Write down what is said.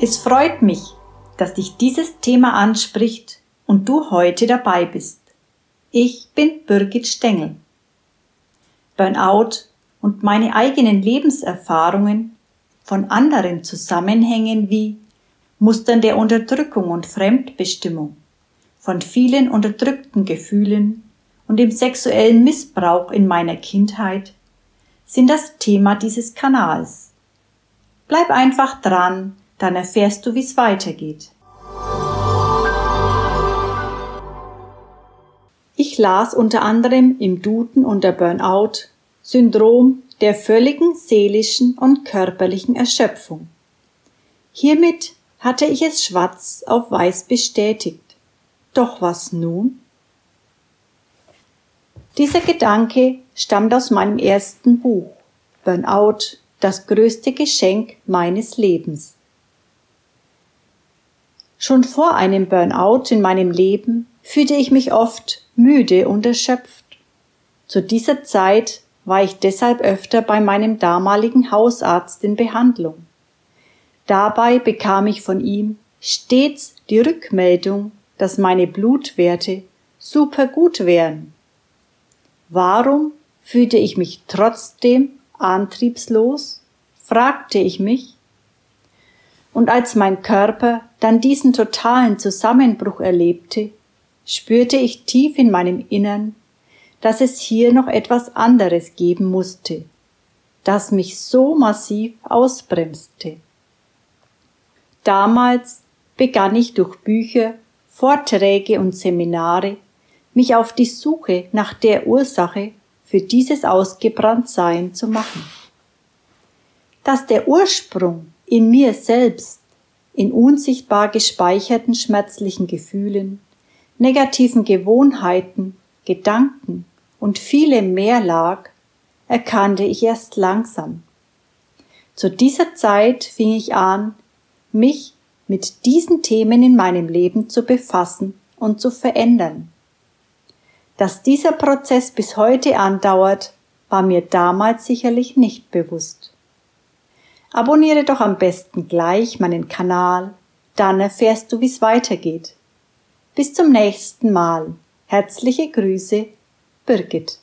Es freut mich, dass dich dieses Thema anspricht und du heute dabei bist. Ich bin Birgit Stengel. Burnout und meine eigenen Lebenserfahrungen von anderen Zusammenhängen wie Mustern der Unterdrückung und Fremdbestimmung, von vielen unterdrückten Gefühlen und dem sexuellen Missbrauch in meiner Kindheit sind das Thema dieses Kanals. Bleib einfach dran, dann erfährst du, wie es weitergeht. Ich las unter anderem im Duden unter Burnout Syndrom der völligen seelischen und körperlichen Erschöpfung. Hiermit hatte ich es schwarz auf weiß bestätigt. Doch was nun? Dieser Gedanke stammt aus meinem ersten Buch Burnout, das größte Geschenk meines Lebens. Schon vor einem Burnout in meinem Leben fühlte ich mich oft müde und erschöpft. Zu dieser Zeit war ich deshalb öfter bei meinem damaligen Hausarzt in Behandlung. Dabei bekam ich von ihm stets die Rückmeldung, dass meine Blutwerte super gut wären. Warum fühlte ich mich trotzdem antriebslos? fragte ich mich. Und als mein Körper dann diesen totalen Zusammenbruch erlebte, spürte ich tief in meinem Innern, dass es hier noch etwas anderes geben musste, das mich so massiv ausbremste. Damals begann ich durch Bücher, Vorträge und Seminare mich auf die Suche nach der Ursache für dieses Ausgebranntsein zu machen. Dass der Ursprung in mir selbst, in unsichtbar gespeicherten schmerzlichen Gefühlen, negativen Gewohnheiten, Gedanken und vielem mehr lag, erkannte ich erst langsam. Zu dieser Zeit fing ich an, mich mit diesen Themen in meinem Leben zu befassen und zu verändern. Dass dieser Prozess bis heute andauert, war mir damals sicherlich nicht bewusst. Abonniere doch am besten gleich meinen Kanal, dann erfährst du, wie es weitergeht. Bis zum nächsten Mal. Herzliche Grüße, Birgit.